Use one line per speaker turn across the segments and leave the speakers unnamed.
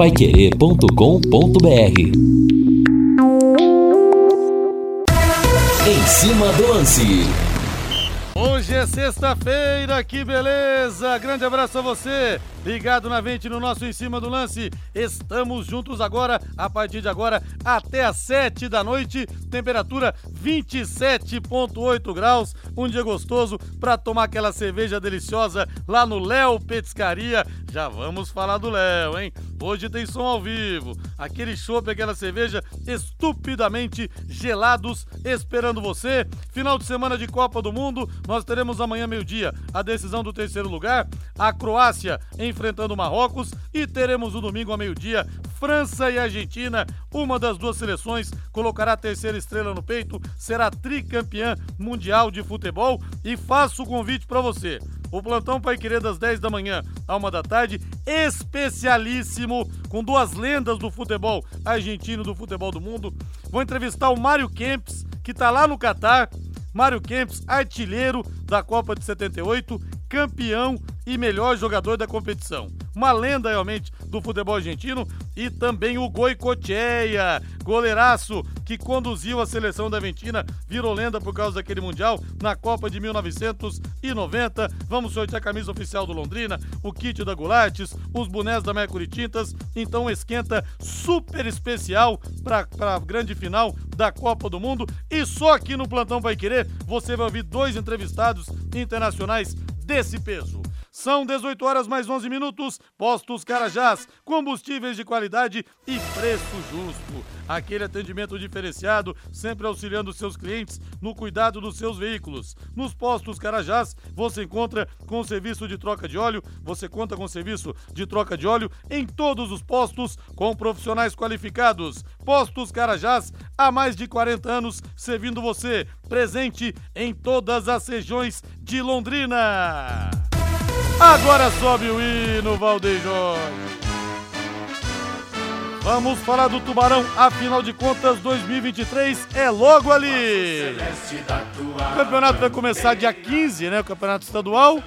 paiquerê.com.br Em cima do lance.
Hoje é sexta-feira, que beleza! Grande abraço a você, ligado na vente no nosso Em Cima do Lance. Estamos juntos agora, a partir de agora, até às sete da noite. Temperatura 27,8 graus. Um dia gostoso para tomar aquela cerveja deliciosa lá no Léo Petiscaria. Já vamos falar do Léo, hein? Hoje tem som ao vivo. Aquele chopp, aquela cerveja estupidamente gelados esperando você. Final de semana de Copa do Mundo. Nós teremos amanhã, meio-dia, a decisão do terceiro lugar. A Croácia enfrentando o Marrocos. E teremos o domingo, ao meio-dia, França e Argentina. Uma das duas seleções colocará a terceira estrela no peito, será tricampeã mundial de futebol. E faço o convite para você. O plantão Pai Querer das 10 da manhã à 1 da tarde, especialíssimo, com duas lendas do futebol argentino do futebol do mundo. Vou entrevistar o Mário Kempis, que está lá no Catar. Mário Kempis, artilheiro da Copa de 78, campeão e melhor jogador da competição. Uma lenda realmente do futebol argentino e também o Goicocheia, goleiraço que conduziu a seleção da Argentina, virou lenda por causa daquele Mundial na Copa de 1990. Vamos sortear a camisa oficial do Londrina, o kit da Gulates, os bonés da Mercury Tintas. Então esquenta super especial para a grande final da Copa do Mundo. E só aqui no Plantão Vai Querer você vai ouvir dois entrevistados internacionais desse peso. São 18 horas mais 11 minutos. Postos Carajás, combustíveis de qualidade e preço justo. Aquele atendimento diferenciado, sempre auxiliando seus clientes no cuidado dos seus veículos. Nos postos Carajás, você encontra com serviço de troca de óleo, você conta com serviço de troca de óleo em todos os postos com profissionais qualificados. Postos Carajás, há mais de 40 anos servindo você, presente em todas as regiões de Londrina. Agora sobe o hino, Valdeir Jorge. Vamos falar do Tubarão, afinal de contas, 2023 é logo ali. O campeonato vai começar dia 15, né? O campeonato estadual.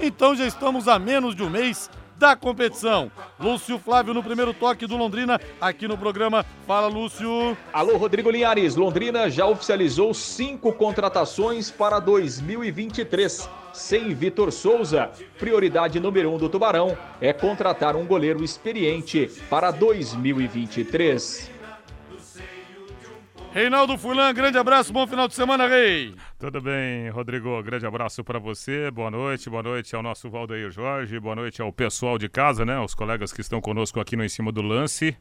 Então já estamos a menos de um mês da competição. Lúcio Flávio no primeiro toque do Londrina, aqui no programa. Fala, Lúcio.
Alô, Rodrigo Linhares. Londrina já oficializou cinco contratações para 2023. Sem Vitor Souza, prioridade número um do Tubarão é contratar um goleiro experiente para 2023.
Reinaldo Fulan, grande abraço, bom final de semana, Rei.
Tudo bem, Rodrigo, grande abraço para você, boa noite, boa noite ao nosso Valdeir Jorge, boa noite ao pessoal de casa, né, os colegas que estão conosco aqui no Em Cima do Lance.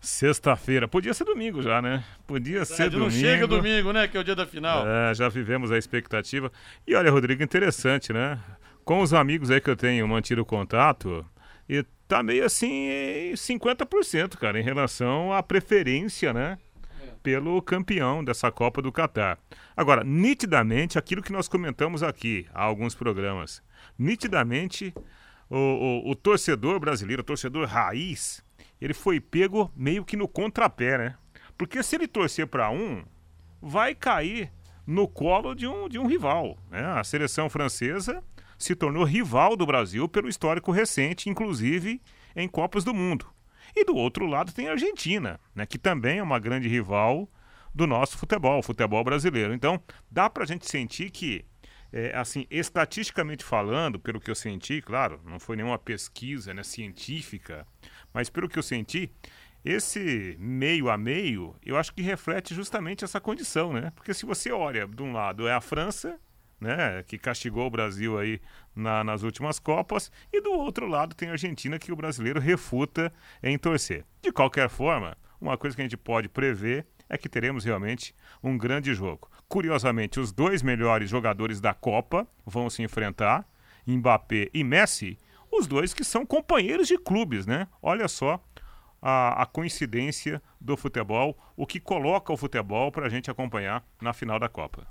Sexta-feira, podia ser domingo já, né? Podia ser domingo. Não
chega domingo, né, que é o dia da final.
É, já vivemos a expectativa. E olha, Rodrigo, interessante, né? Com os amigos aí que eu tenho mantido contato, e tá meio assim, 50%, cara, em relação à preferência, né? Pelo campeão dessa Copa do Catar. Agora, nitidamente, aquilo que nós comentamos aqui há alguns programas, nitidamente o, o, o torcedor brasileiro, o torcedor raiz, ele foi pego meio que no contrapé, né? Porque se ele torcer para um, vai cair no colo de um, de um rival. Né? A seleção francesa se tornou rival do Brasil pelo histórico recente, inclusive em Copas do Mundo. E do outro lado tem a Argentina, né, que também é uma grande rival do nosso futebol, futebol brasileiro. Então, dá para a gente sentir que, é, assim, estatisticamente falando, pelo que eu senti, claro, não foi nenhuma pesquisa né, científica, mas pelo que eu senti, esse meio a meio, eu acho que reflete justamente essa condição, né? Porque se você olha, de um lado é a França, né, que castigou o Brasil aí na, nas últimas Copas, e do outro lado tem a Argentina que o brasileiro refuta em torcer. De qualquer forma, uma coisa que a gente pode prever é que teremos realmente um grande jogo. Curiosamente, os dois melhores jogadores da Copa vão se enfrentar, Mbappé e Messi, os dois que são companheiros de clubes, né? Olha só a, a coincidência do futebol, o que coloca o futebol para a gente acompanhar na final da Copa.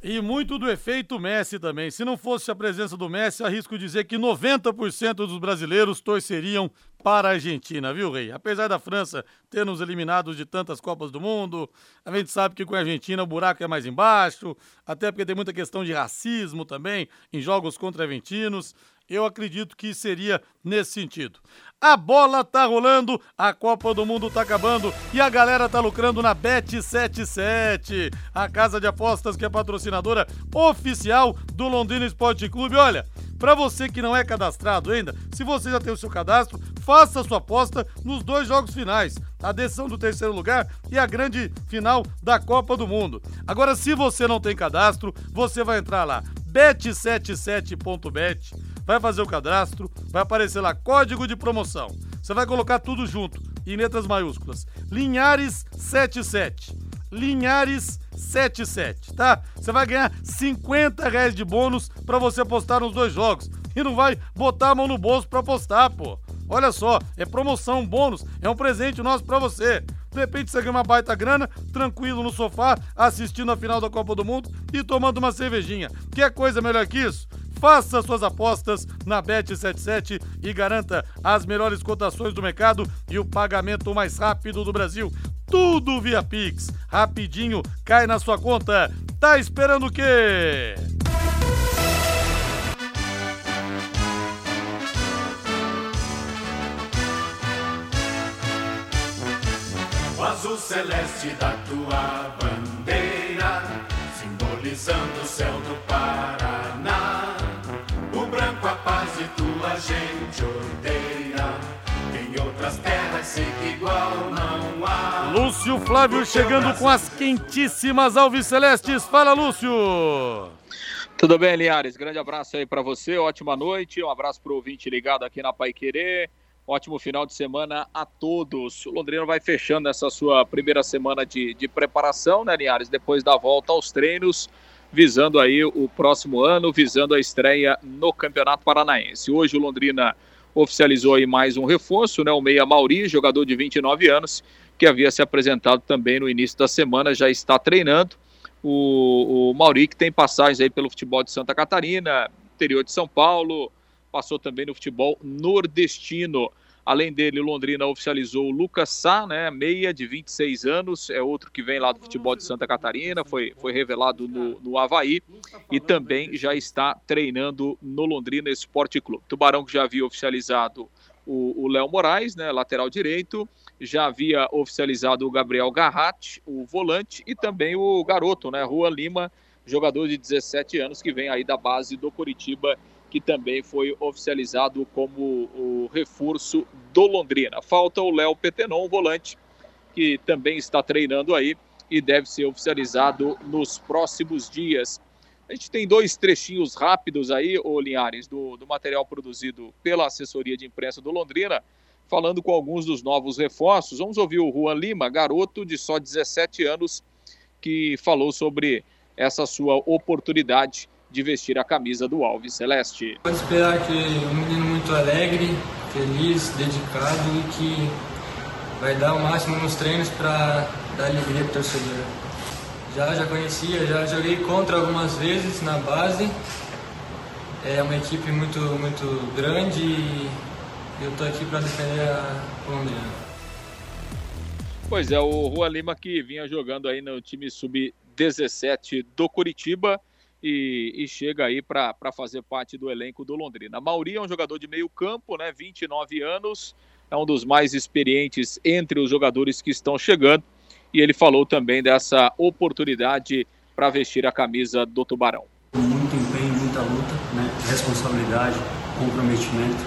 E muito do efeito Messi também. Se não fosse a presença do Messi, arrisco dizer que 90% dos brasileiros torceriam para a Argentina, viu, Rei? Apesar da França ter nos eliminados de tantas Copas do Mundo, a gente sabe que com a Argentina o buraco é mais embaixo, até porque tem muita questão de racismo também em jogos contra argentinos. Eu acredito que seria nesse sentido. A bola tá rolando, a Copa do Mundo tá acabando e a galera tá lucrando na Bet77, a casa de apostas que é patrocinadora oficial do Londrina Esporte Clube. Olha, para você que não é cadastrado ainda, se você já tem o seu cadastro, faça sua aposta nos dois jogos finais, a decisão do terceiro lugar e a grande final da Copa do Mundo. Agora, se você não tem cadastro, você vai entrar lá, bet77.bet vai fazer o cadastro, vai aparecer lá código de promoção. Você vai colocar tudo junto, em letras maiúsculas. Linhares 77. Linhares 77, tá? Você vai ganhar 50 reais de bônus para você apostar nos dois jogos. E não vai botar a mão no bolso para apostar, pô. Olha só, é promoção, bônus, é um presente nosso para você. De repente você ganha uma baita grana, tranquilo no sofá, assistindo a final da Copa do Mundo e tomando uma cervejinha. Quer coisa melhor que isso? Faça suas apostas na Bet77 e garanta as melhores cotações do mercado e o pagamento mais rápido do Brasil. Tudo via Pix. Rapidinho, cai na sua conta. Tá esperando o quê?
O azul celeste da tua bandeira, simbolizando o céu do gente odeia. Em outras terras igual não há.
Lúcio Flávio chegando com as quentíssimas Alves Celestes. Fala, Lúcio!
Tudo bem, Linhares? Grande abraço aí para você, ótima noite, um abraço pro ouvinte ligado aqui na Pai Querer. Ótimo final de semana a todos. O Londrina vai fechando essa sua primeira semana de, de preparação, né, Linhares? Depois da volta aos treinos, visando aí o próximo ano, visando a estreia no Campeonato Paranaense. Hoje o Londrina oficializou aí mais um reforço, né? O Meia Mauri, jogador de 29 anos, que havia se apresentado também no início da semana, já está treinando. O, o Mauri, que tem passagens aí pelo futebol de Santa Catarina, interior de São Paulo, passou também no futebol nordestino. Além dele, Londrina oficializou o Lucas Sá, né, meia de 26 anos, é outro que vem lá do futebol de Santa Catarina, foi, foi revelado no, no Havaí e também já está treinando no Londrina Esporte Clube. Tubarão que já havia oficializado o Léo Moraes, né, lateral direito, já havia oficializado o Gabriel Garratti, o volante, e também o garoto, né, Juan Lima, jogador de 17 anos que vem aí da base do Curitiba que também foi oficializado como o reforço do Londrina. Falta o Léo Petenon, volante, que também está treinando aí e deve ser oficializado nos próximos dias. A gente tem dois trechinhos rápidos aí, ô Linhares, do, do material produzido pela assessoria de imprensa do Londrina, falando com alguns dos novos reforços. Vamos ouvir o Juan Lima, garoto de só 17 anos, que falou sobre essa sua oportunidade de vestir a camisa do Alves Celeste.
Pode esperar que um menino muito alegre, feliz, dedicado e que vai dar o máximo nos treinos para dar alegria para o torcedor. Já, já conhecia, já joguei contra algumas vezes na base. É uma equipe muito, muito grande e eu estou aqui para defender a Londrina.
Pois é, o Rua Lima que vinha jogando aí no time sub-17 do Curitiba e, e chega aí para fazer parte do elenco do Londrina. Mauri é um jogador de meio campo, né, 29 anos, é um dos mais experientes entre os jogadores que estão chegando e ele falou também dessa oportunidade para vestir a camisa do Tubarão.
Muito empenho, muita luta, né, responsabilidade, comprometimento,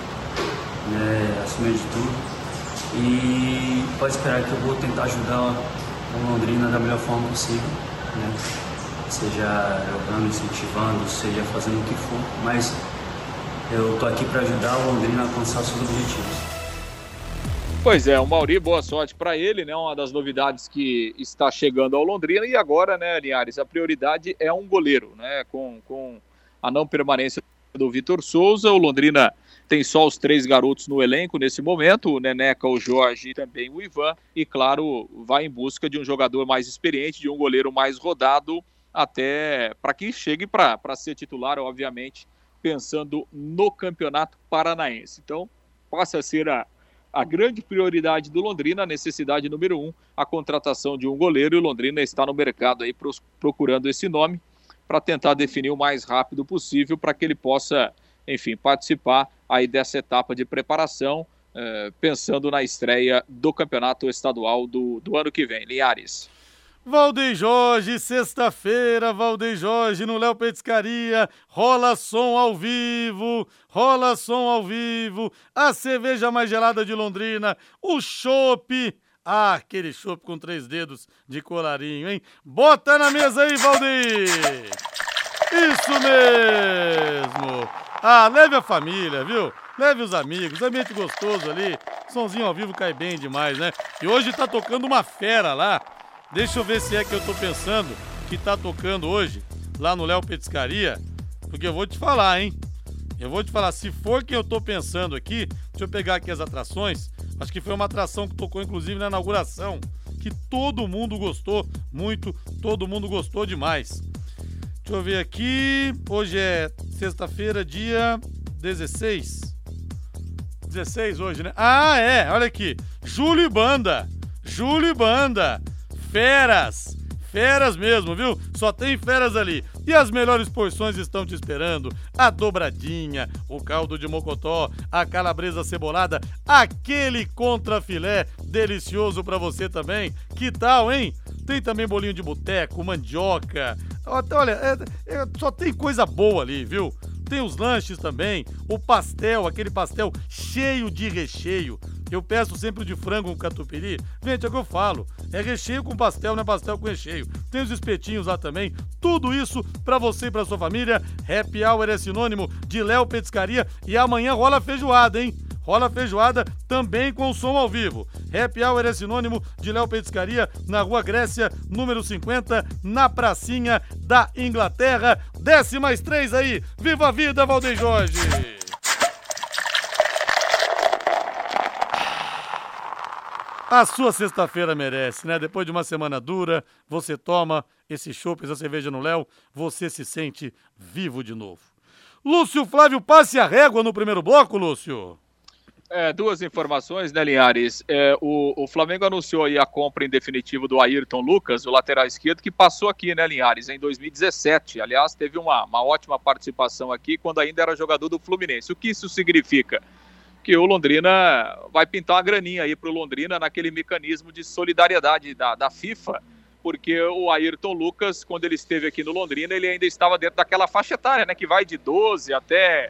né, acima de tudo. E pode esperar que eu vou tentar ajudar o Londrina da melhor forma possível. Né? Seja jogando, incentivando, seja fazendo o que for, mas eu tô aqui para ajudar o Londrina a alcançar seus objetivos.
Pois é, o Mauri, boa sorte para ele, né? Uma das novidades que está chegando ao Londrina e agora, né, Linhares, a prioridade é um goleiro, né? Com, com a não permanência do Vitor Souza, o Londrina tem só os três garotos no elenco nesse momento, o Neneca, o Jorge e também o Ivan, e claro, vai em busca de um jogador mais experiente, de um goleiro mais rodado até para que chegue para ser titular, obviamente, pensando no Campeonato Paranaense. Então, passa a ser a, a grande prioridade do Londrina, a necessidade número um, a contratação de um goleiro, e o Londrina está no mercado aí procurando esse nome para tentar definir o mais rápido possível para que ele possa enfim, participar aí dessa etapa de preparação, eh, pensando na estreia do campeonato estadual do, do ano que vem. Linhares.
Valdeir Jorge, sexta-feira, Valdeir Jorge no Léo Petiscaria, rola som ao vivo, rola som ao vivo, a cerveja mais gelada de Londrina, o chopp, ah, aquele chopp com três dedos de colarinho, hein? Bota na mesa aí, Valdeir! Isso mesmo! Ah, leve a família, viu? Leve os amigos, ambiente gostoso ali, somzinho ao vivo cai bem demais, né? E hoje tá tocando uma fera lá, Deixa eu ver se é que eu tô pensando que tá tocando hoje lá no Léo Petiscaria, porque eu vou te falar, hein? Eu vou te falar, se for que eu tô pensando aqui, deixa eu pegar aqui as atrações. Acho que foi uma atração que tocou inclusive na inauguração, que todo mundo gostou muito, todo mundo gostou demais. Deixa eu ver aqui. Hoje é sexta-feira, dia 16. 16 hoje, né? Ah, é, olha aqui. Júlio Banda. Júlio Banda feras! Feras mesmo, viu? Só tem feras ali. E as melhores porções estão te esperando. A dobradinha, o caldo de mocotó, a calabresa cebolada, aquele contrafilé delicioso para você também. Que tal, hein? Tem também bolinho de boteco, mandioca. Olha, é, é, só tem coisa boa ali, viu? Tem os lanches também, o pastel, aquele pastel cheio de recheio. Eu peço sempre de frango com catupiry. Gente, é o que eu falo. É recheio com pastel, não é pastel com recheio. Tem os espetinhos lá também. Tudo isso para você e para sua família. Happy Hour é sinônimo de Léo Petiscaria e amanhã rola feijoada, hein? Rola feijoada também com som ao vivo. Happy Hour é sinônimo de Léo Petiscaria na Rua Grécia, número 50, na pracinha da Inglaterra. Desce mais três aí. Viva a vida, Valdeir Jorge! A sua sexta-feira merece, né? Depois de uma semana dura, você toma esse chopp, essa cerveja no Léo, você se sente vivo de novo. Lúcio Flávio, passe a régua no primeiro bloco, Lúcio.
É, duas informações, né, Linhares? É, o, o, Flamengo anunciou a compra em definitivo do Ayrton Lucas, o lateral esquerdo, que passou aqui, né, Linhares, em 2017. Aliás, teve uma, uma ótima participação aqui quando ainda era jogador do Fluminense. O que isso significa? Que o Londrina vai pintar uma graninha aí para o Londrina naquele mecanismo de solidariedade da, da FIFA, porque o Ayrton Lucas, quando ele esteve aqui no Londrina, ele ainda estava dentro daquela faixa etária, né, que vai de 12 até,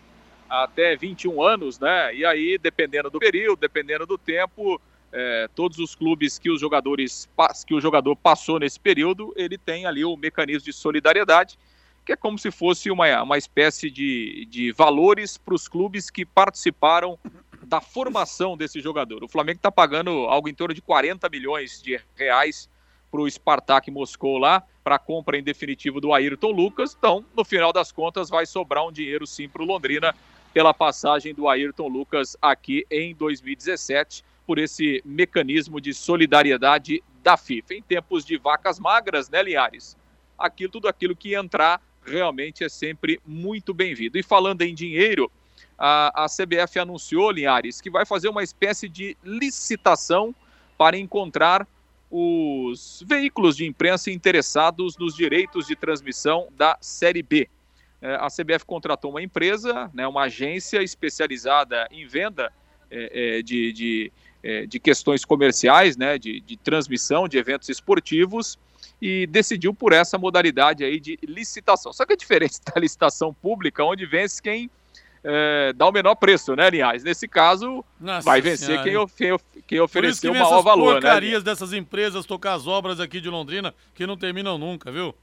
até 21 anos, né, e aí, dependendo do período, dependendo do tempo, é, todos os clubes que os jogadores que o jogador passou nesse período, ele tem ali o mecanismo de solidariedade, que é como se fosse uma, uma espécie de, de valores para os clubes que participaram da formação desse jogador. O Flamengo está pagando algo em torno de 40 milhões de reais para o Spartak Moscou lá, para a compra em definitivo do Ayrton Lucas. Então, no final das contas, vai sobrar um dinheiro sim para o Londrina pela passagem do Ayrton Lucas aqui em 2017, por esse mecanismo de solidariedade da FIFA. Em tempos de vacas magras, né, Liares? Aquilo, tudo aquilo que entrar realmente é sempre muito bem-vindo. E falando em dinheiro, a, a CBF anunciou, Linhares, que vai fazer uma espécie de licitação para encontrar os veículos de imprensa interessados nos direitos de transmissão da Série B. É, a CBF contratou uma empresa, né, uma agência especializada em venda é, é, de, de, de, questões comerciais, né, de, de transmissão de eventos esportivos, e decidiu por essa modalidade aí de licitação. Só que é diferente da licitação pública, onde vence quem é, dá o menor preço, né, Linhares? Nesse caso, Nossa vai vencer quem, quem, quem ofereceu o maior valor,
né? porcarias dessas empresas tocar as obras aqui de Londrina que não terminam nunca, viu?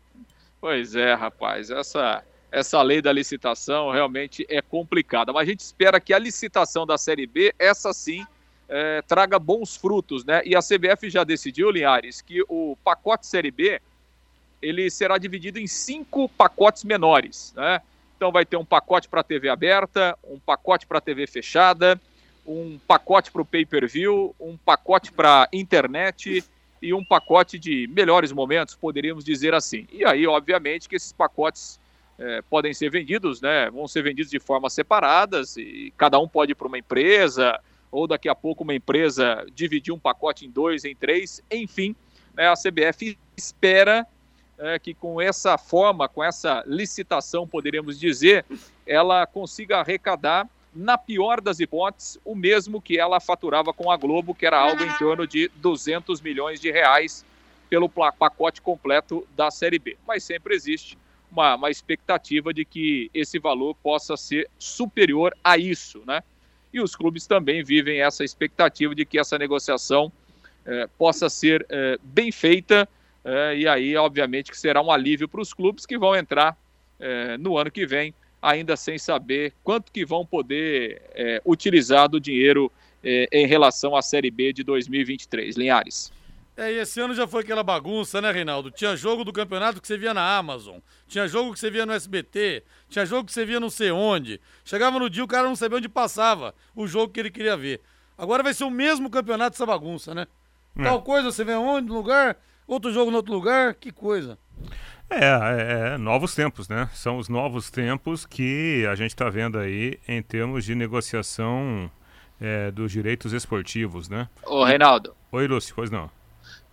Pois é, rapaz, essa essa lei da licitação realmente é complicada, mas a gente espera que a licitação da Série B, essa sim, é, traga bons frutos, né? E a CBF já decidiu, Linhares, que o pacote Série B ele será dividido em cinco pacotes menores, né? Então vai ter um pacote para TV aberta, um pacote para TV fechada, um pacote para o pay-per-view, um pacote para internet e um pacote de melhores momentos, poderíamos dizer assim. E aí, obviamente, que esses pacotes é, podem ser vendidos, né? Vão ser vendidos de formas separadas e cada um pode ir para uma empresa ou daqui a pouco uma empresa dividir um pacote em dois, em três, enfim, né, a CBF espera é, que com essa forma, com essa licitação, poderíamos dizer, ela consiga arrecadar, na pior das hipóteses, o mesmo que ela faturava com a Globo, que era algo em torno de 200 milhões de reais pelo pacote completo da Série B. Mas sempre existe uma, uma expectativa de que esse valor possa ser superior a isso, né? E os clubes também vivem essa expectativa de que essa negociação eh, possa ser eh, bem feita é, e aí, obviamente, que será um alívio para os clubes que vão entrar no ano que vem, ainda sem saber quanto que vão poder utilizar do dinheiro em relação à Série B de 2023. Linhares.
É, e esse ano já foi aquela bagunça, né, Reinaldo? Tinha jogo do campeonato que você via na Amazon, tinha jogo que você via no SBT, tinha jogo que você via não sei onde. Chegava no dia o cara não sabia onde passava o jogo que ele queria ver. Agora vai ser o mesmo campeonato essa bagunça, né? É. Tal coisa você vê onde, no lugar, outro jogo no outro lugar, que coisa.
É, é, é, novos tempos, né? São os novos tempos que a gente está vendo aí em termos de negociação é, dos direitos esportivos, né?
Ô, Reinaldo.
Oi, Lúcio, pois não.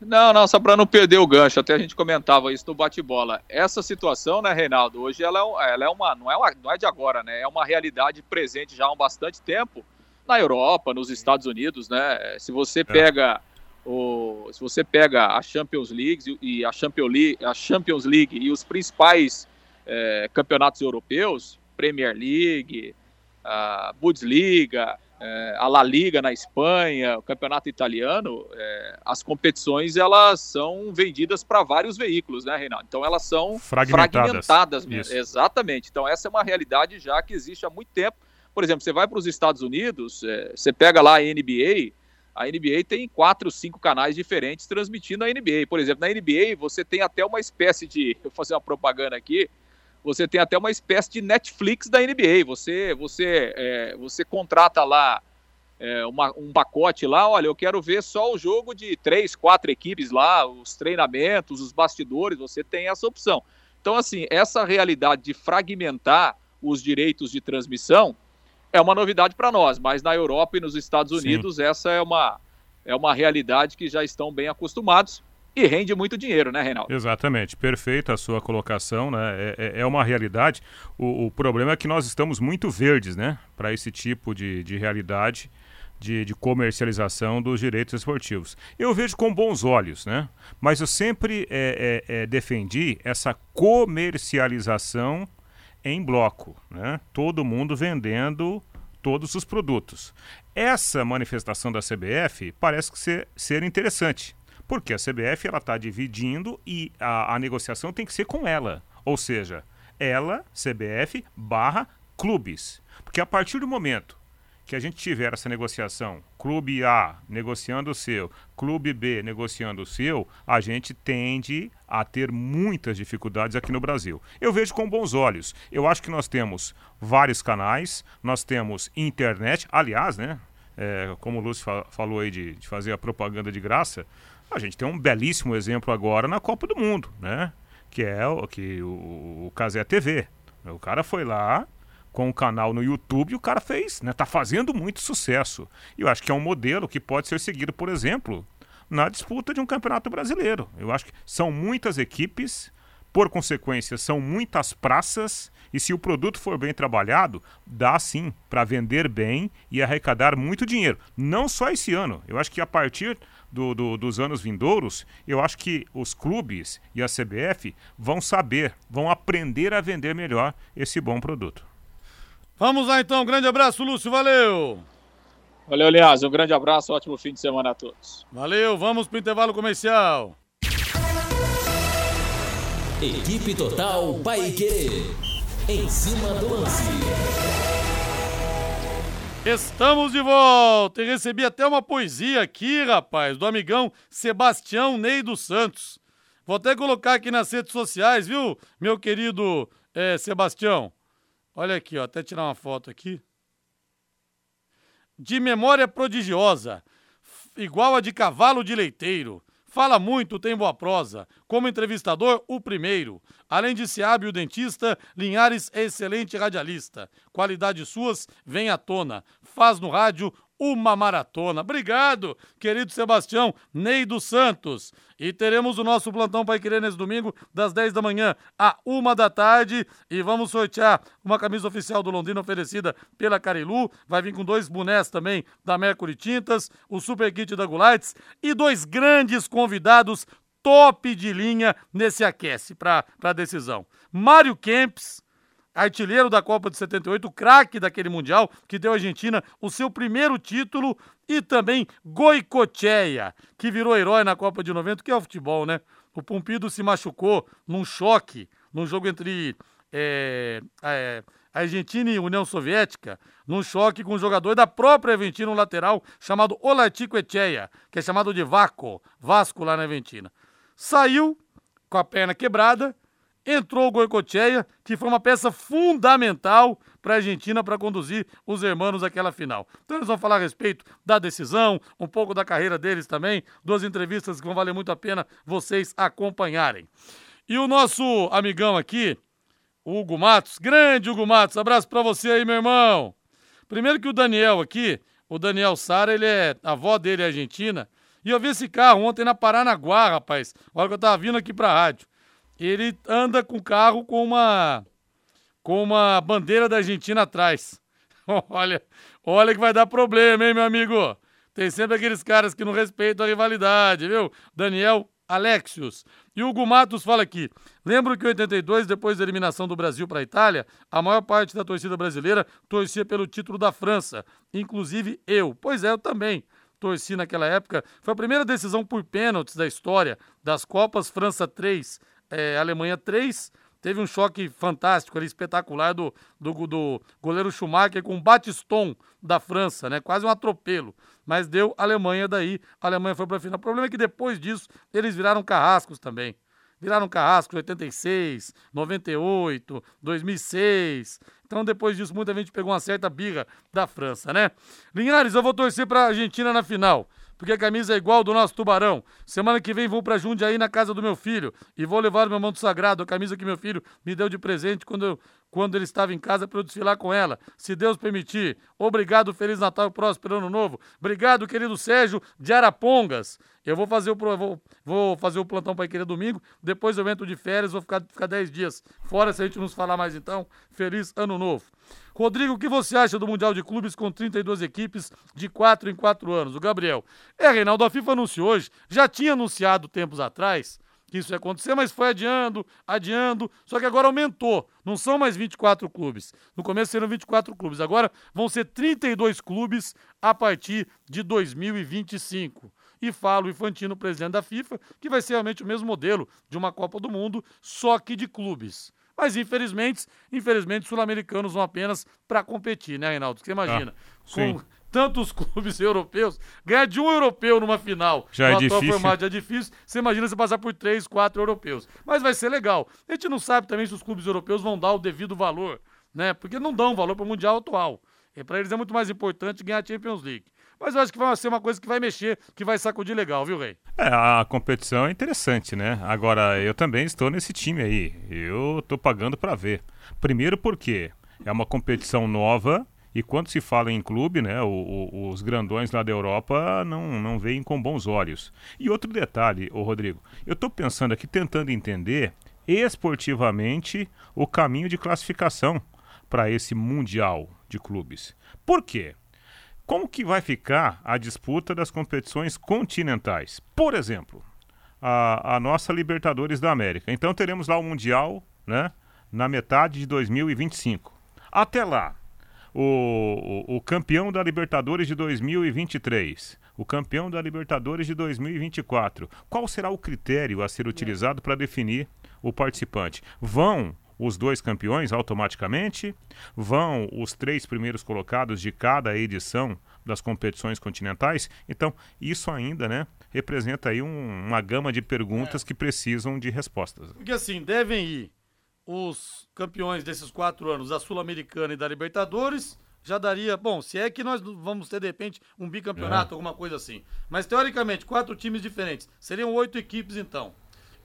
Não, não, só para não perder o gancho, até a gente comentava isso no bate-bola. Essa situação, né, Reinaldo, hoje ela é, ela é uma, não é uma, não é de agora, né? É uma realidade presente já há um bastante tempo na Europa, nos Estados Unidos, né? Se você é. pega o, se você pega a Champions League e a Champions League, a Champions League e os principais é, campeonatos europeus, Premier League, a Bundesliga, é, a La Liga na Espanha, o campeonato italiano, é, as competições elas são vendidas para vários veículos, né, Reinaldo? Então elas são fragmentadas, fragmentadas mesmo. Exatamente. Então essa é uma realidade já que existe há muito tempo. Por exemplo, você vai para os Estados Unidos, é, você pega lá a NBA, a NBA tem quatro, cinco canais diferentes transmitindo a NBA. Por exemplo, na NBA você tem até uma espécie de, eu vou fazer uma propaganda aqui, você tem até uma espécie de Netflix da NBA. Você, você, é, você contrata lá é, uma, um pacote lá, olha, eu quero ver só o jogo de três, quatro equipes lá, os treinamentos, os bastidores, você tem essa opção. Então, assim, essa realidade de fragmentar os direitos de transmissão é uma novidade para nós, mas na Europa e nos Estados Unidos Sim. essa é uma, é uma realidade que já estão bem acostumados e rende muito dinheiro, né, Reinaldo?
Exatamente, perfeita a sua colocação, né? É, é, é uma realidade. O, o, problema é que nós estamos muito verdes, né, para esse tipo de, de realidade. De, de, comercialização dos direitos esportivos. Eu vejo com bons olhos, né? Mas eu sempre é, é, é defendi essa comercialização em bloco, né? todo mundo vendendo todos os produtos. Essa manifestação da CBF parece que ser, ser interessante, porque a CBF ela está dividindo e a, a negociação tem que ser com ela, ou seja, ela, CBF, barra clubes. Porque a partir do momento que a gente tiver essa negociação, clube A negociando o seu, clube B negociando o seu, a gente tende a ter muitas dificuldades aqui no Brasil. Eu vejo com bons olhos. Eu acho que nós temos vários canais, nós temos internet, aliás, né? É, como o Lúcio fa falou aí de, de fazer a propaganda de graça, a gente tem um belíssimo exemplo agora na Copa do Mundo, né? Que é o, que, o, o Casé TV. O cara foi lá, com o canal no YouTube e o cara fez, né? Tá fazendo muito sucesso. E eu acho que é um modelo que pode ser seguido, por exemplo, na disputa de um campeonato brasileiro. Eu acho que são muitas equipes, por consequência, são muitas praças, e se o produto for bem trabalhado, dá sim para vender bem e arrecadar muito dinheiro. Não só esse ano. Eu acho que a partir do, do, dos anos vindouros, eu acho que os clubes e a CBF vão saber, vão aprender a vender melhor esse bom produto.
Vamos lá então, um grande abraço, Lúcio, valeu!
Valeu, Aliás, um grande abraço, ótimo fim de semana a todos.
Valeu, vamos pro intervalo comercial.
Equipe Total Paique. Em cima do lance.
Estamos de volta e recebi até uma poesia aqui, rapaz, do amigão Sebastião Ney dos Santos. Vou até colocar aqui nas redes sociais, viu, meu querido é, Sebastião? Olha aqui, ó, até tirar uma foto aqui. De memória prodigiosa, igual a de cavalo de leiteiro. Fala muito, tem boa prosa. Como entrevistador, o primeiro. Além de ser hábil dentista, Linhares é excelente radialista. Qualidades suas vem à tona. Faz no rádio uma maratona. Obrigado, querido Sebastião Ney dos Santos. E teremos o nosso plantão Pai Querer nesse domingo, das 10 da manhã à 1 da tarde. E vamos sortear uma camisa oficial do Londrina oferecida pela Carilu. Vai vir com dois bonés também da Mercury Tintas, o Super Kit da Gulates e dois grandes convidados top de linha nesse aquece para a decisão. Mário Kempes artilheiro da Copa de 78, craque daquele Mundial, que deu à Argentina o seu primeiro título, e também Goicocheia, que virou herói na Copa de 90, que é o futebol, né? O Pumpido se machucou num choque, num jogo entre é, é, Argentina e União Soviética, num choque com um jogador da própria Argentina, um lateral chamado Olatico Echeia, que é chamado de Vaco, Vasco lá na Argentina. Saiu com a perna quebrada, entrou o Goicocheia, que foi uma peça fundamental para a Argentina para conduzir os hermanos àquela final. Então eles vão falar a respeito da decisão, um pouco da carreira deles também, duas entrevistas que vão valer muito a pena vocês acompanharem. E o nosso amigão aqui, Hugo Matos, grande Hugo Matos, abraço para você aí, meu irmão. Primeiro que o Daniel aqui, o Daniel Sara, ele é, a avó dele é argentina, e eu vi esse carro ontem na Paranaguá, rapaz, a hora que eu tava vindo aqui pra rádio ele anda com o carro com uma com uma bandeira da Argentina atrás. olha, olha que vai dar problema, hein, meu amigo? Tem sempre aqueles caras que não respeitam a rivalidade, viu? Daniel Alexios. E o Hugo Matos fala aqui: lembro que em 82, depois da eliminação do Brasil para a Itália, a maior parte da torcida brasileira torcia pelo título da França, inclusive eu. Pois é, eu também torci naquela época. Foi a primeira decisão por pênaltis da história das Copas França 3, é, Alemanha 3. Teve um choque fantástico ali, espetacular, do, do, do goleiro Schumacher com o Batiston da França, né? Quase um atropelo. Mas deu Alemanha daí, a Alemanha foi para a final. O problema é que depois disso, eles viraram carrascos também. Viraram carrascos 86, 98, 2006. Então, depois disso, muita gente pegou uma certa birra da França, né? Linhares, eu vou torcer para a Argentina na final porque a camisa é igual do nosso tubarão. Semana que vem vou pra Jundiaí na casa do meu filho e vou levar o meu manto sagrado, a camisa que meu filho me deu de presente quando, eu, quando ele estava em casa para eu desfilar com ela. Se Deus permitir. Obrigado, Feliz Natal e próspero Ano Novo. Obrigado, querido Sérgio de Arapongas. Eu vou fazer o, vou, vou fazer o plantão para querer domingo, depois eu entro de férias, vou ficar, ficar 10 dias fora se a gente nos falar mais então. Feliz Ano Novo. Rodrigo, o que você acha do Mundial de Clubes com 32 equipes de 4 em 4 anos? O Gabriel. É, Reinaldo, a FIFA anunciou hoje, já tinha anunciado tempos atrás que isso ia acontecer, mas foi adiando, adiando, só que agora aumentou. Não são mais 24 clubes. No começo seriam 24 clubes, agora vão ser 32 clubes a partir de 2025. E falo, Infantino, presidente da FIFA, que vai ser realmente o mesmo modelo de uma Copa do Mundo, só que de clubes. Mas infelizmente, infelizmente, sul-americanos vão apenas para competir, né, Reinaldo? Você imagina? Ah, com tantos clubes europeus, ganhar de um europeu numa final
já é difícil.
formato já é difícil. Você imagina você passar por três, quatro europeus. Mas vai ser legal. A gente não sabe também se os clubes europeus vão dar o devido valor, né? Porque não dão valor para o Mundial atual. E para eles é muito mais importante ganhar a Champions League. Mas eu acho que vai ser uma coisa que vai mexer, que vai sacudir legal, viu, Rei?
É, a competição é interessante, né? Agora, eu também estou nesse time aí. Eu estou pagando para ver. Primeiro porque é uma competição nova e quando se fala em clube, né, o, o, os grandões lá da Europa não, não veem com bons olhos. E outro detalhe, ô Rodrigo, eu estou pensando aqui, tentando entender esportivamente o caminho de classificação para esse Mundial de Clubes. Por quê? Como que vai ficar a disputa das competições continentais? Por exemplo, a, a nossa Libertadores da América. Então teremos lá o Mundial, né? Na metade de 2025. Até lá, o, o, o, campeão da Libertadores de 2023, o campeão da Libertadores de 2024. Qual será o critério a ser utilizado para definir o participante? Vão os dois campeões automaticamente, vão os três primeiros colocados de cada edição das competições continentais. Então, isso ainda, né, representa aí um, uma gama de perguntas é. que precisam de respostas.
Porque assim, devem ir os campeões desses quatro anos da Sul-Americana e da Libertadores, já daria. Bom, se é que nós vamos ter, de repente, um bicampeonato, é. alguma coisa assim. Mas, teoricamente, quatro times diferentes. Seriam oito equipes, então.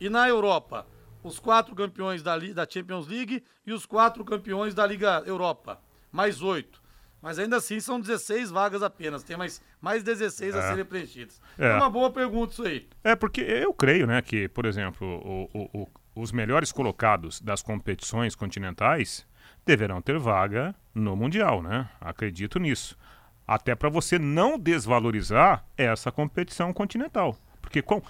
E na Europa, os quatro campeões da, da Champions League e os quatro campeões da Liga Europa. Mais oito. Mas ainda assim são 16 vagas apenas, tem mais, mais 16 a
É.
serem preenchidas.
É.
É uma boa pergunta isso aí.
É, porque eu creio, né, que, por exemplo, o- o- o- os melhores colocados das competições continentais deverão ter vaga no Mundial, né? Acredito nisso. Até para você não desvalorizar essa competição continental. Porque qual,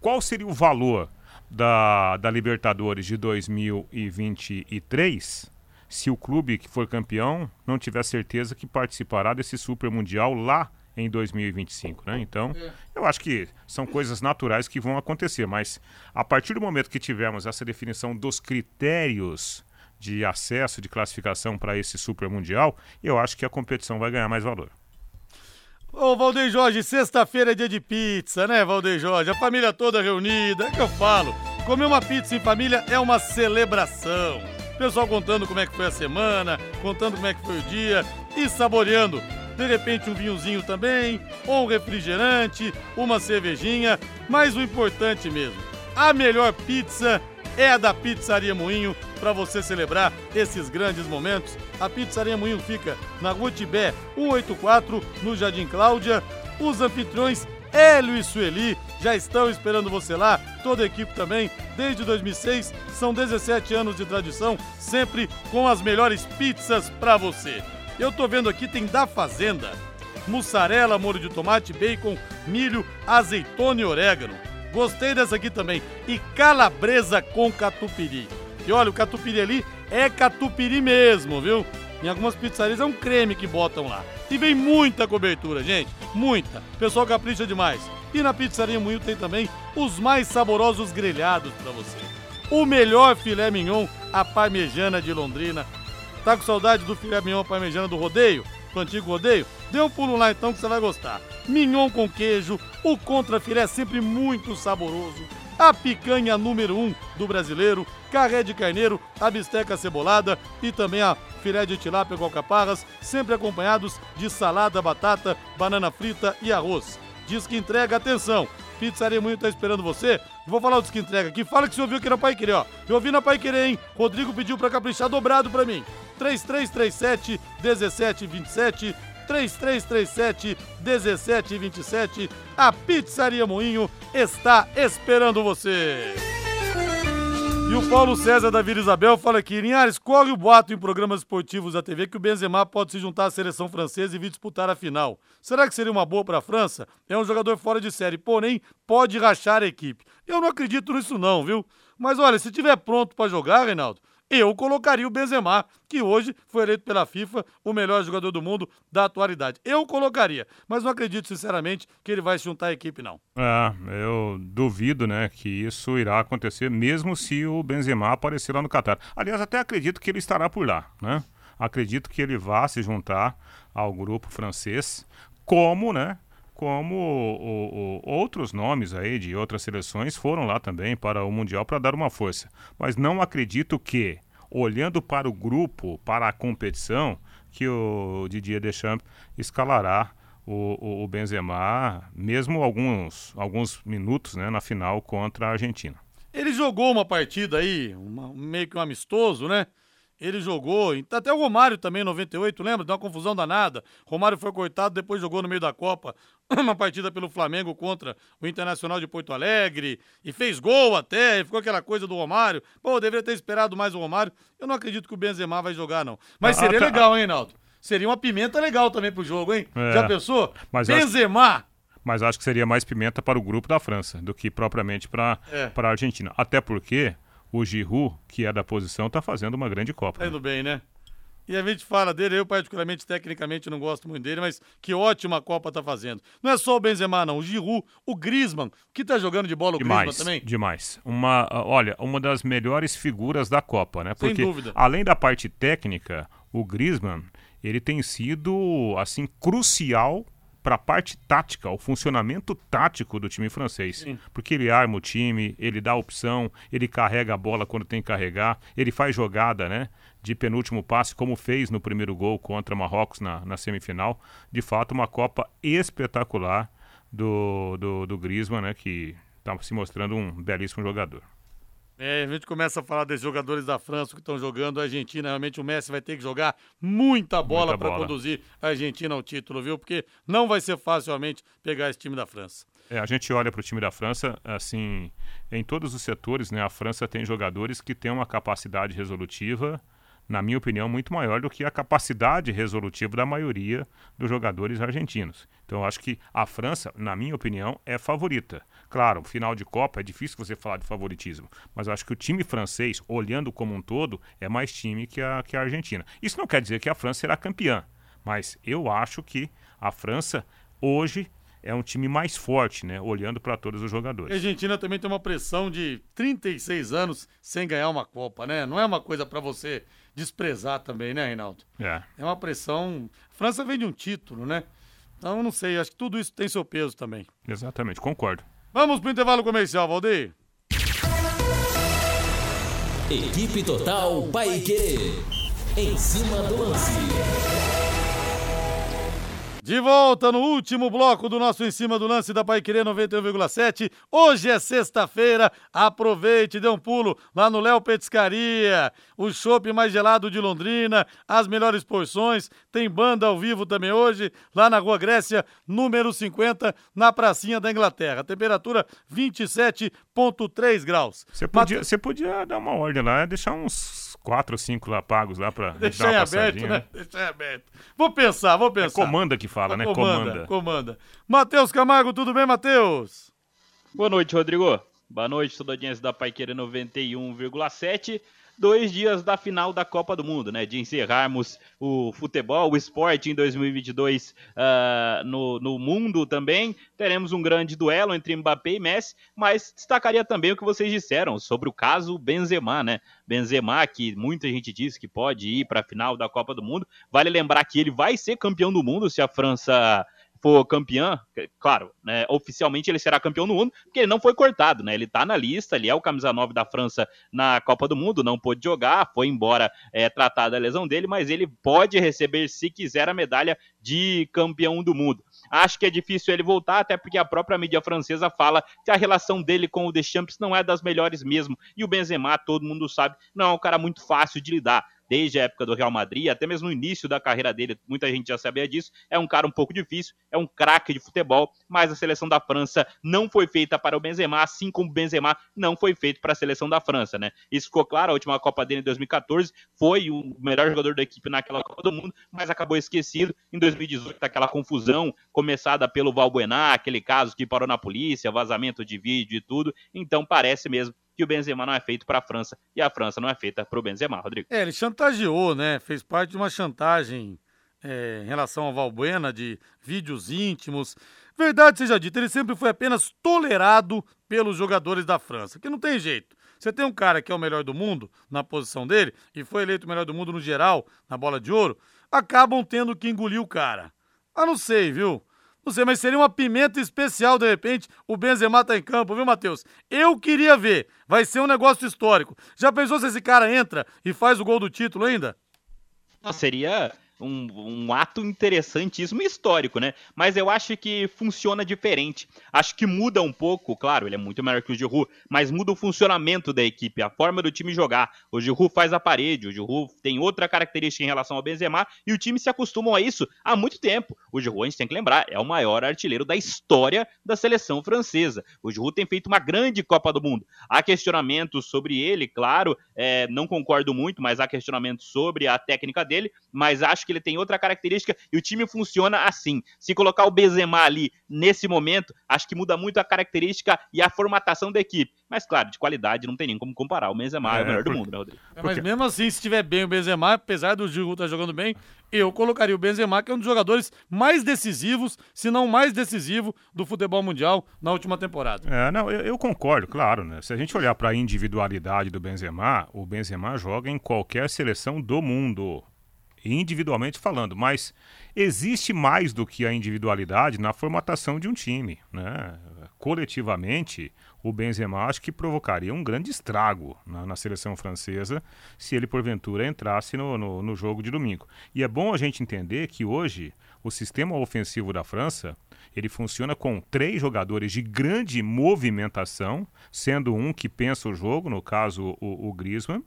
qual seria o valor da, da Libertadores de 2023 se o clube que for campeão não tiver certeza que participará desse Super Mundial lá em 2025, né? Então, eu acho que são coisas naturais que vão acontecer, mas a partir do momento que tivermos essa definição dos critérios de acesso, de classificação para esse Super Mundial, eu acho que a competição vai ganhar mais valor.
Ô, Valdeir Jorge, sexta-feira é dia de pizza, né, Valdeir Jorge? A família toda reunida, é que eu falo. Comer uma pizza em família é uma celebração. Pessoal contando como é que foi a semana, contando como é que foi o dia e saboreando. De repente um vinhozinho também, ou um refrigerante, uma cervejinha, mas o importante mesmo, a melhor pizza é a da Pizzaria Moinho para você celebrar esses grandes momentos. A Pizzaria Moinho fica na Rua Tibé 184, no Jardim Cláudia. Os anfitriões Hélio e Sueli já estão esperando você lá, toda a equipe também. Desde 2006, são 17 anos de tradição, sempre com as melhores pizzas para você. Eu tô vendo aqui, tem da Fazenda, mussarela, molho de tomate, bacon, milho, azeitona e orégano. Gostei dessa aqui também. E calabresa com catupiry. E olha, o catupiry ali é catupiry mesmo, viu? Em algumas pizzarias é um creme que botam lá. E vem muita cobertura, gente. Muita. Pessoal capricha demais. E na pizzaria Moinho tem também os mais saborosos grelhados para você. O melhor filé mignon, a parmejana de Londrina. Tá com saudade do filé mignon parmejana do rodeio? Do antigo rodeio? Dê um pulo lá então que você vai gostar. Mignon com queijo, o contrafilé sempre muito saboroso. A picanha número 1 um do brasileiro, carré de carneiro, a bisteca cebolada e também a filé de tilápia com alcaparras, sempre acompanhados de salada, batata, banana frita e arroz. Diz que entrega, atenção, Pizzaria Moinho tá esperando você. Vou falar dos que entrega aqui. Fala que você ouviu aqui na Pai Querer, ó. Eu ouvi na Pai Querer, hein? Rodrigo pediu pra caprichar dobrado pra mim. 3337 1727 3337 1727. A Pizzaria Moinho está esperando você. E o Paulo César da Vila Isabel fala aqui, Linhares, corre o boato em programas esportivos da TV que o Benzema pode se juntar à seleção francesa e vir disputar a final. Será que seria uma boa para a França? É um jogador fora de série, porém pode rachar a equipe. Eu não acredito nisso não, viu? Mas olha, se tiver pronto para jogar, Reinaldo, eu colocaria o Benzema, que hoje foi eleito pela FIFA o melhor jogador do mundo da atualidade. Eu colocaria, mas não acredito sinceramente que ele vai se juntar à equipe não.
É, eu duvido, né, que isso irá acontecer, mesmo se o Benzema aparecer lá no Catar. Aliás, até acredito que ele estará por lá, né? Acredito que ele vá se juntar ao grupo francês, como, né, como o, o, outros nomes aí de outras seleções foram lá também para o Mundial para dar uma força. Mas não acredito que, olhando para o grupo, para a competição, que o Didier Deschamps escalará o, o, Benzema, mesmo alguns, alguns minutos né, na final contra a Argentina.
Ele jogou uma partida aí, uma, meio que um amistoso, né? Ele jogou, até o Romário também, em 98, lembra? Deu uma confusão danada. Romário foi cortado, depois jogou no meio da Copa uma partida pelo Flamengo contra o Internacional de Porto Alegre e fez gol até, e ficou aquela coisa do Romário. Pô, deveria ter esperado mais o Romário. Eu não acredito que o Benzema vai jogar, não. Mas
Ah,
seria
tá.
legal, hein, Naldo? Seria uma pimenta legal também pro jogo, hein?
É.
Já pensou?
Mas
Benzema!
Mas acho que seria mais pimenta para o grupo da França do que propriamente para
É.
para a Argentina. Até porque o Giroud, que é da posição, está fazendo uma grande Copa.
Tá
né?
indo bem, né? E a gente fala dele, eu particularmente, tecnicamente, não gosto muito dele, mas que ótima Copa tá fazendo. Não é só o Benzema, não. O Giroud, o Griezmann, que tá jogando de bola o
Demais,
Griezmann também.
demais. Uma, olha, uma das melhores figuras da Copa, né?
Sem
Porque
dúvida.
além da parte técnica, o Griezmann, ele tem sido assim crucial para a parte tática, o funcionamento tático do time francês. Porque ele arma o time, ele dá opção, ele carrega a bola quando tem que carregar, ele faz jogada, né? De penúltimo passe, como fez no primeiro gol contra Marrocos na, na semifinal. De fato, uma Copa espetacular do, do, do Griezmann, né? Que está se mostrando um belíssimo jogador.
É, a gente começa a falar dos jogadores da França que estão jogando a Argentina. Realmente o Messi vai ter que jogar muita bola para conduzir a Argentina ao título, viu? Porque não vai ser facilmente pegar esse time da França.
É, a gente olha para o time da França, assim, em todos os setores, né? A França tem jogadores que têm uma capacidade resolutiva na minha opinião, muito maior do que a capacidade resolutiva da maioria dos jogadores argentinos. Então, eu acho que a França, na minha opinião, é favorita. Claro, final de Copa é difícil você falar de favoritismo, mas eu acho que o time francês, olhando como um todo, é mais time que a, que a Argentina. Isso não quer dizer que a França será campeã, mas eu acho que a França hoje é um time mais forte, né? Olhando para todos os jogadores.
A Argentina também tem uma pressão de 36 anos sem ganhar uma Copa, né? Não é uma coisa para você desprezar também, né, Reinaldo?
É.
É uma pressão. A França vem de um título, né? Então, não sei, acho que tudo isso tem seu peso também.
Exatamente, concordo.
Vamos pro intervalo comercial, Valdeir.
Equipe Total Paique. Em cima do lance.
De volta no último bloco do nosso Em Cima do Lance da Paiquerê 91,7. Hoje é sexta-feira, aproveite, dê um pulo lá no Léo Petiscaria, o chopp mais gelado de Londrina, as melhores porções, tem banda ao vivo também hoje, lá na Rua Grécia, número 50, na pracinha da Inglaterra. Temperatura 27,3 graus.
Você podia, Mate... podia dar uma ordem lá, deixar uns quatro ou cinco lá pagos lá pra
deixar em aberto, né? né? Deixar em aberto. Vou pensar, vou pensar.
É comanda que fala, né?
Comanda, comanda. comanda. Matheus Camargo, tudo bem, Matheus?
Boa noite, Rodrigo. Boa noite, toda a audiência da Paiqueira 91,7 dois dias da final da Copa do Mundo, né? De encerrarmos o futebol, o esporte em 2022 uh, no, no mundo também. Teremos um grande duelo entre Mbappé e Messi, mas destacaria também o que vocês disseram sobre o caso Benzema, né? Benzema, que muita gente disse que pode ir para a final da Copa do Mundo. Vale lembrar que ele vai ser campeão do mundo se a França for campeão, claro, né, oficialmente ele será campeão do mundo, porque ele não foi cortado, né? Ele tá na lista, ele é o camisa 9 da França na Copa do Mundo, não pôde jogar, foi embora é, tratada a lesão dele, mas ele pode receber, se quiser, a medalha de campeão do mundo. Acho que é difícil ele voltar, até porque a própria mídia francesa fala que a relação dele com o Deschamps não é das melhores mesmo. E o Benzema, todo mundo sabe, não é um cara muito fácil de lidar desde a época do Real Madrid, até mesmo no início da carreira dele, muita gente já sabia disso. É um cara um pouco difícil, é um craque de futebol, mas a seleção da França não foi feita para o Benzema, assim como o Benzema não foi feito para a seleção da França, né? Isso ficou claro, a última Copa dele em 2014 foi o melhor jogador da equipe naquela Copa do Mundo, mas acabou esquecido em 2018, aquela confusão começada pelo Valbuena, aquele caso que parou na polícia, vazamento de vídeo e tudo. Então parece mesmo que o Benzema não é feito para a França e a França não é feita para o Benzema, Rodrigo.
É, ele chantageou, né? Fez parte de uma chantagem é, em relação ao Valbuena de vídeos íntimos. Verdade seja dita, ele sempre foi apenas tolerado pelos jogadores da França, que não tem jeito. Você tem um cara que é o melhor do mundo na posição dele e foi eleito o melhor do mundo no geral, na bola de ouro, acabam tendo que engolir o cara. Ah, não sei, viu? Não sei, mas seria uma pimenta especial, de repente, o Benzema tá em campo, viu, Matheus? Eu queria ver. Vai ser um negócio histórico. Já pensou se esse cara entra e faz o gol do título ainda?
Não, seria um, um, ato interessantíssimo histórico, né? Mas eu acho que funciona diferente. Acho que muda um pouco, claro, ele é muito melhor que o Giroud, mas muda o funcionamento da equipe, a forma do time jogar. O Giroud faz a parede, o Giroud tem outra característica em relação ao Benzema e o time se acostumam a isso há muito tempo. O Giroud, a gente tem que lembrar, é o maior artilheiro da história da seleção francesa. O Giroud tem feito uma grande Copa do Mundo. Há questionamentos sobre ele, claro, é, não concordo muito, mas há questionamentos sobre a técnica dele, mas acho que que ele tem outra característica e o time funciona assim. Se colocar o Benzema ali nesse momento, acho que muda muito a característica e a formatação da equipe. Mas claro, de qualidade não tem nem como comparar. O Benzema é, é o melhor porque... do mundo, né, Rodrigo?
É, mas mesmo assim, se estiver bem o Benzema, apesar do Giroud estar tá jogando bem, eu colocaria o Benzema, que é um dos jogadores mais decisivos, se não mais decisivo, do futebol mundial na última temporada.
É, não, eu, eu concordo, claro, né? Se a gente olhar para a individualidade do Benzema, o Benzema joga em qualquer seleção do mundo individualmente falando, mas existe mais do que a individualidade na formatação de um time. Né? Coletivamente, o Benzema acho que provocaria um grande estrago na, na seleção francesa se ele porventura entrasse no, no, no, jogo de domingo. E é bom a gente entender que hoje o sistema ofensivo da França ele funciona com três jogadores de grande movimentação, sendo um que pensa o jogo, no caso o, o Griezmann,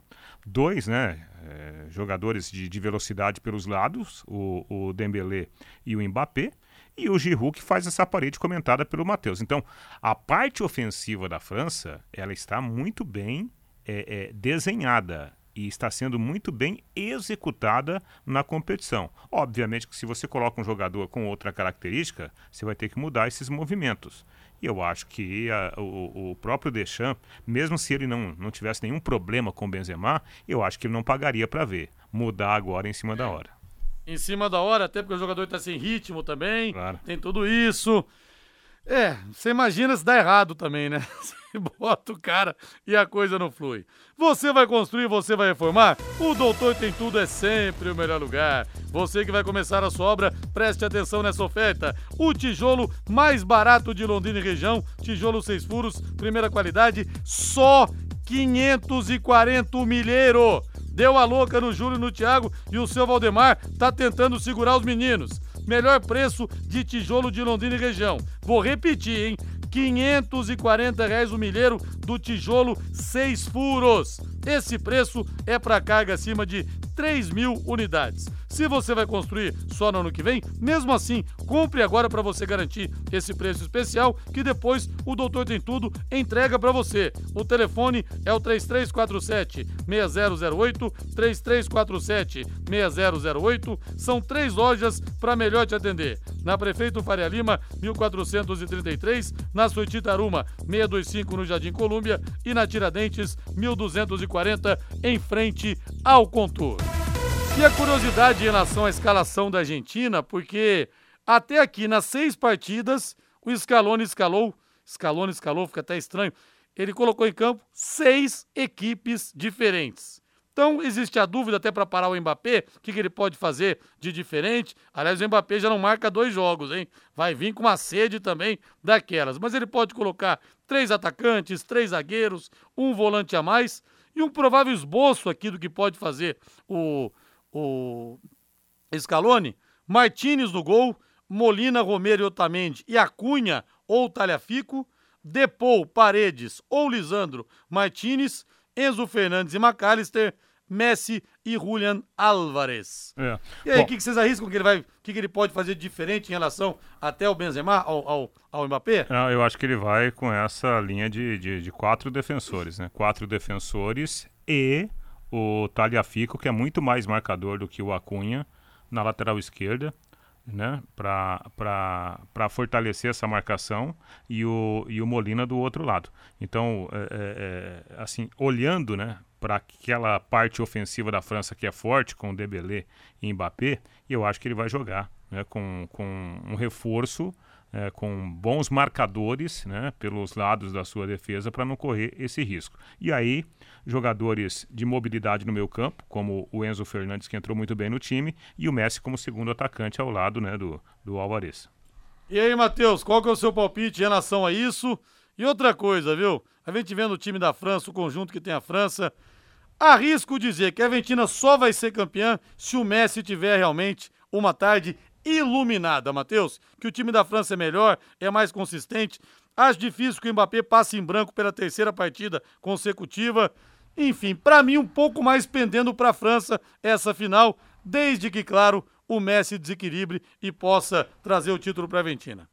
dois né, é, jogadores de, de, velocidade pelos lados, o, o Dembélé e o Mbappé, e o Giroud que faz essa parede comentada pelo Matheus. Então, a parte ofensiva da França, ela está muito bem é, é, desenhada e está sendo muito bem executada na competição. Obviamente que se você coloca um jogador com outra característica, você vai ter que mudar esses movimentos. E eu acho que a, o, o, próprio Deschamps, mesmo se ele não, não tivesse nenhum problema com o Benzema, eu acho que ele não pagaria para ver. Mudar agora em cima da hora.
Em cima da hora, até porque o jogador está sem ritmo também. Claro. Tem tudo isso. É, você imagina se dá errado também, né? Bota o cara e a coisa não flui. Você vai construir, você vai reformar? O Doutor Tem Tudo é sempre o melhor lugar. Você que vai começar a sua obra, preste atenção nessa oferta. O tijolo mais barato de Londrina e região, tijolo seis furos, primeira qualidade, só 540 milheiro. Deu a louca no Júlio no Thiago e o seu Valdemar tá tentando segurar os meninos. Melhor preço de tijolo de Londrina e região. Vou repetir, hein? 540 reais o milheiro do tijolo 6 furos. Esse preço é para carga acima de 3 mil unidades. Se você vai construir só no ano que vem, mesmo assim, compre agora para você garantir esse preço especial que depois o Doutor Tem Tudo entrega para você. O telefone é o 3347 6008, 3347 6008. São três lojas para melhor te atender. Na Prefeito Faria Lima, 1433, na Suetitaruma, 625 no Jardim Colúmbia e na Tiradentes, 1240 em frente ao Contour. E a curiosidade em relação à escalação da Argentina, porque até aqui nas seis partidas o Scaloni escalou, Scaloni escalou, fica até estranho, ele colocou em campo seis equipes diferentes. Então existe a dúvida até para parar o Mbappé, o que, que, ele pode fazer de diferente. Aliás, o Mbappé já não marca dois jogos, hein? Vai vir com uma sede também daquelas. Mas ele pode colocar três atacantes, três zagueiros, um volante a mais e um provável esboço aqui do que pode fazer o o Scaloni, Martinez no gol, Molina, Romero e Otamendi e Acunha ou Talhafico, Depou, Paredes ou Lisandro Martinez, Enzo Fernandes e McAllister, Messi e Julian Álvares. É. E aí, o que, que, vocês arriscam que ele vai, que, que ele pode fazer de diferente em relação até o Benzema, ao, ao, ao Mbappé?
Não, eu acho que ele vai com essa linha de, de, de quatro defensores, né? Quatro defensores e o Taliafico, que é muito mais marcador do que o Acunha na lateral esquerda, né, para fortalecer essa marcação e o, e o Molina do outro lado. Então, é, é, é assim, olhando né, para aquela parte ofensiva da França que é forte, com o Dembélé e Mbappé, eu acho que ele vai jogar né, com, com um reforço é, com bons marcadores né, pelos lados da sua defesa para não correr esse risco. E aí, jogadores de mobilidade no meio campo, como o Enzo Fernandes, que entrou muito bem no time, e o Messi como segundo atacante ao lado né, do, do Alvarez.
E aí, Matheus, qual que é o seu palpite em relação a isso? E outra coisa, viu? A gente vendo o time da França, o conjunto que tem a França, arrisco dizer que a Argentina só vai ser campeã se o Messi tiver realmente uma tarde iluminada, Matheus, que o time da França é melhor, é mais consistente. Acho difícil que o Mbappé passe em branco pela terceira partida consecutiva. Enfim, para mim um pouco mais pendendo para a França essa final, desde que, claro, o Messi desequilibre e possa trazer o título para a Argentina.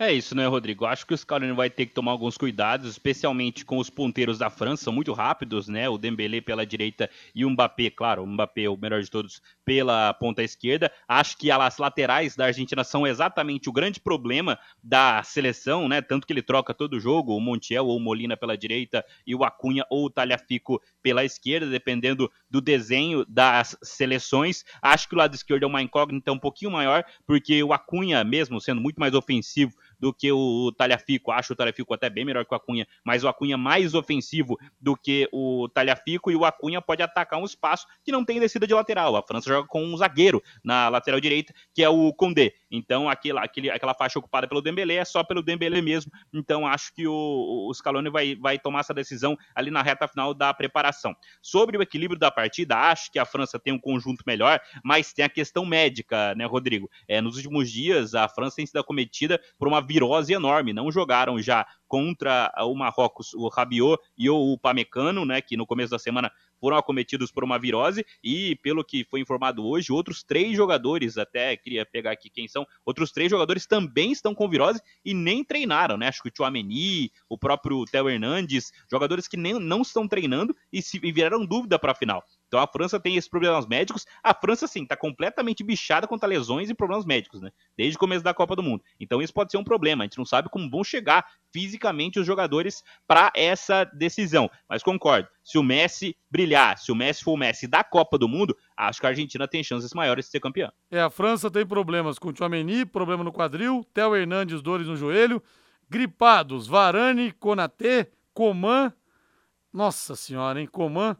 É isso, né, Rodrigo? Acho que o Scaloni vai ter que tomar alguns cuidados, especialmente com os ponteiros da França, são muito rápidos, né? O Dembélé pela direita e o Mbappé, claro, o Mbappé o melhor de todos pela ponta esquerda. Acho que as laterais da Argentina são exatamente o grande problema da seleção, né? Tanto que ele troca todo o jogo, o Montiel ou o Molina pela direita e o Acunha ou o Talhafico pela esquerda, dependendo do desenho das seleções. Acho que o lado esquerdo é uma incógnita um pouquinho maior, porque o Acunha, mesmo sendo muito mais ofensivo, do que o Talhafico. Acho o Talhafico até bem melhor que o Acunha, mas o Acunha mais ofensivo do que o Talhafico e o Acunha pode atacar um espaço que não tem descida de lateral. A França joga com um zagueiro na lateral direita, que é o Condé. Então, aquela, aquele, aquela faixa ocupada pelo Dembélé é só pelo Dembélé mesmo. Então, acho que o, o Scaloni vai, vai tomar essa decisão ali na reta final da preparação. Sobre o equilíbrio da partida, acho que a França tem um conjunto melhor, mas tem a questão médica, né, Rodrigo? É, nos últimos dias, a França tem sido acometida por uma virose enorme. Não jogaram já contra o Marrocos, o Rabiot e o Pamecano, né, que no começo da semana foram acometidos por uma virose e, pelo que foi informado hoje, outros três jogadores, até queria pegar aqui quem são, outros três jogadores também estão com virose e nem treinaram, né? Acho que o Chouameni, o próprio Theo Hernandes, jogadores que nem, não estão treinando e, se, e viraram dúvida para a final. Então a França tem esses problemas médicos. A França, sim, está completamente bichada contra lesões e problemas médicos, né? Desde o começo da Copa do Mundo. Então isso pode ser um problema. A gente não sabe como vão chegar fisicamente os jogadores para essa decisão. Mas concordo. Se o Messi brilhar, se o Messi for o Messi da Copa do Mundo, acho que a Argentina tem chances maiores de ser campeã.
É, a França tem problemas com o Chouameni, problema no quadril, Theo Hernandes, dores no joelho, gripados, Varane, Konaté, Coman. Nossa senhora, hein? Coman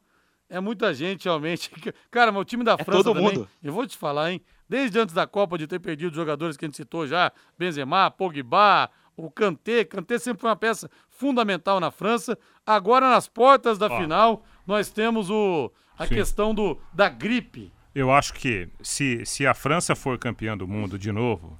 é muita gente, realmente. Cara, mas o time da é França todo também, mundo. eu vou te falar, hein? Desde antes da Copa de ter perdido jogadores que a gente citou já, Benzema, Pogba, o Kanté. Kanté sempre foi uma peça fundamental na França. Agora, nas portas da Ó. final, nós temos o, a Sim. questão do, da gripe.
Eu acho que se, se a França for campeã do mundo de novo,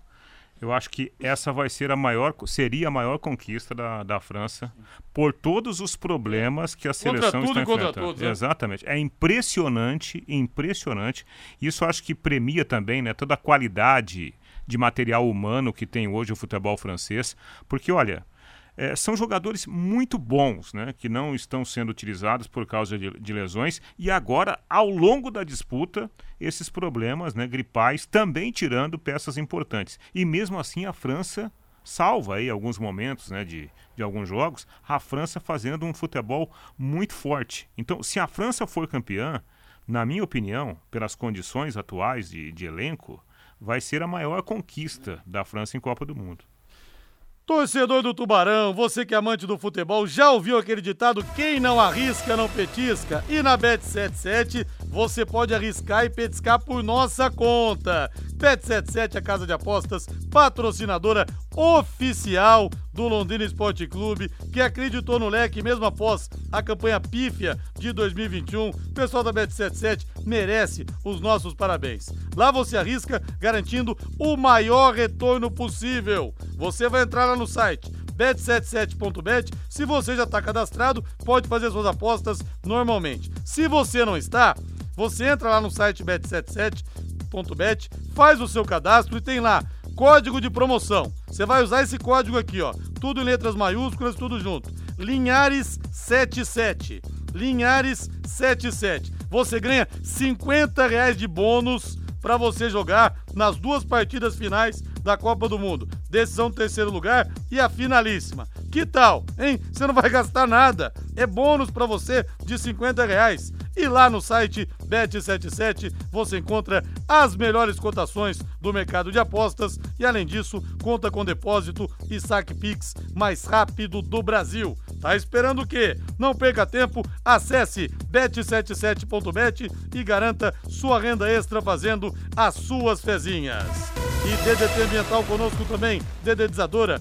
eu acho que essa vai ser a maior, seria a maior conquista da, da França por todos os problemas que a seleção está enfrentando. Todos, né? Exatamente. É impressionante, impressionante. Isso acho que premia também, né, toda a qualidade de material humano que tem hoje o futebol francês, porque olha, é, são jogadores muito bons, né, que não estão sendo utilizados por causa de, de, lesões e agora, ao longo da disputa, esses problemas né, gripais também tirando peças importantes. E mesmo assim a França salva aí alguns momentos né, de, de alguns jogos, a França fazendo um futebol muito forte. Então, se a França for campeã, na minha opinião, pelas condições atuais de, de elenco, vai ser a maior conquista da França em Copa do Mundo.
Torcedor do Tubarão, você que é amante do futebol, já ouviu aquele ditado: quem não arrisca não petisca? E na Bet77 você pode arriscar e petiscar por nossa conta. Bet77, a casa de apostas, patrocinadora oficial do Londrina Esporte Clube, que acreditou no leque mesmo após a campanha pífia de 2021. O pessoal da Bet77 merece os nossos parabéns. Lá você arrisca garantindo o maior retorno possível. Você vai entrar lá no site bet77.bet. Se você já está cadastrado, pode fazer suas apostas normalmente. Se você não está, você entra lá no site bet77.bet, faz o seu cadastro e tem lá código de promoção. Você vai usar esse código aqui, ó. Tudo em letras maiúsculas, tudo junto. Linhares77. Linhares77. Você ganha 50 reais de bônus para você jogar nas duas partidas finais da Copa do Mundo. Decisão terceiro lugar e a finalíssima. Que tal, hein? Você não vai gastar nada. É bônus para você de 50 reais. E lá no site Bet77 você encontra as melhores cotações do mercado de apostas e, além disso, conta com depósito e saque Pix mais rápido do Brasil. Tá esperando o quê? Não perca tempo, acesse bet77.bet e garanta sua renda extra fazendo as suas fezinhas. E DDT Ambiental conosco também, dedetizadora,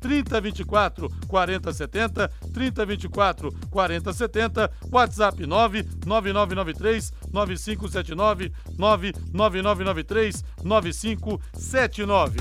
3024 4070 3024 4070 WhatsApp 99993 9579 99993 9579.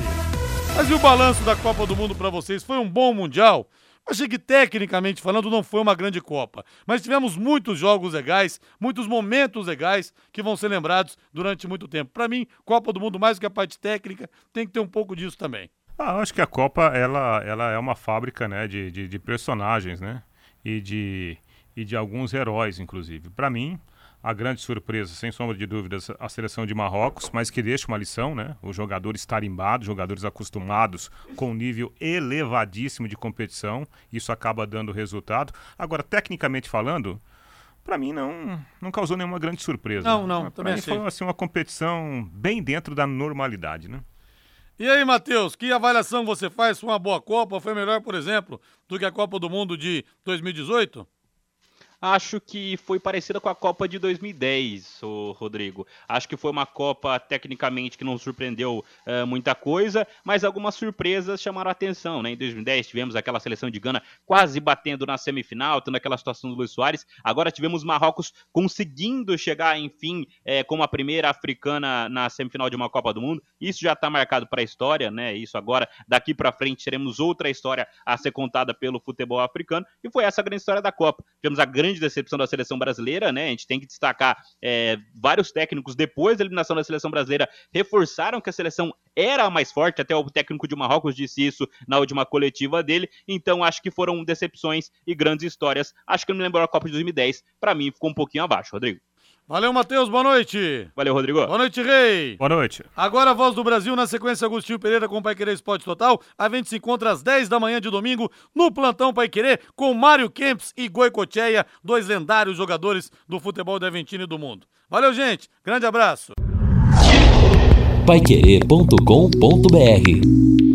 Mas e o balanço da Copa do Mundo para vocês? Foi um bom mundial? Achei que, tecnicamente falando, não foi uma grande Copa. Mas tivemos muitos jogos legais, muitos momentos legais que vão ser lembrados durante muito tempo. Para mim, Copa do Mundo, mais do que a parte técnica, tem que ter um pouco disso também.
Ah, eu acho que a Copa ela, ela é uma fábrica né, de, de, de personagens, né? E de, e de alguns heróis, inclusive. Para mim, a grande surpresa, sem sombra de dúvidas, a seleção de Marrocos, mas que deixa uma lição, né? Os jogadores tarimbados, jogadores acostumados com um nível elevadíssimo de competição, isso acaba dando resultado. Agora, tecnicamente falando, para mim não, não causou nenhuma grande surpresa.
Não, não,
pra
também
mim
achei.
foi assim, uma competição bem dentro da normalidade, né?
E aí, Matheus, que avaliação você faz? Foi uma boa Copa? Foi melhor, por exemplo, do que a Copa do Mundo de 2018?
Acho que foi parecida com a Copa de 2010, o Rodrigo. Acho que foi uma Copa tecnicamente que não surpreendeu uh, muita coisa, mas algumas surpresas chamaram a atenção, né? Em 2010 tivemos aquela seleção de Gana quase batendo na semifinal, tendo aquela situação do Luiz Soares. Agora tivemos Marrocos conseguindo chegar, enfim, é, como a primeira africana na semifinal de uma Copa do Mundo. Isso já está marcado para a história, né? Isso agora, daqui para frente, teremos outra história a ser contada pelo futebol africano. E foi essa a grande história da Copa. Tivemos a grande grande decepção da seleção brasileira, né? A gente tem que destacar é, vários técnicos depois da eliminação da seleção brasileira reforçaram que a seleção era a mais forte, até o técnico de Marrocos disse isso na última coletiva dele. Então acho que foram decepções e grandes histórias. Acho que eu me lembro a Copa de 2010, para mim ficou um pouquinho abaixo, Rodrigo.
Valeu, Matheus, boa noite.
Valeu, Rodrigo.
Boa noite, Rei.
Boa noite.
Agora a voz do Brasil, na sequência, Agostinho Pereira com o Pai Querer Esporte Total. A gente se encontra às 10 da manhã de domingo no Plantão Pai Querer com Mário Kempis e Goicocheia, dois lendários jogadores do futebol da Aventino e do mundo. Valeu, gente. Grande abraço.
Paiquerê.com.br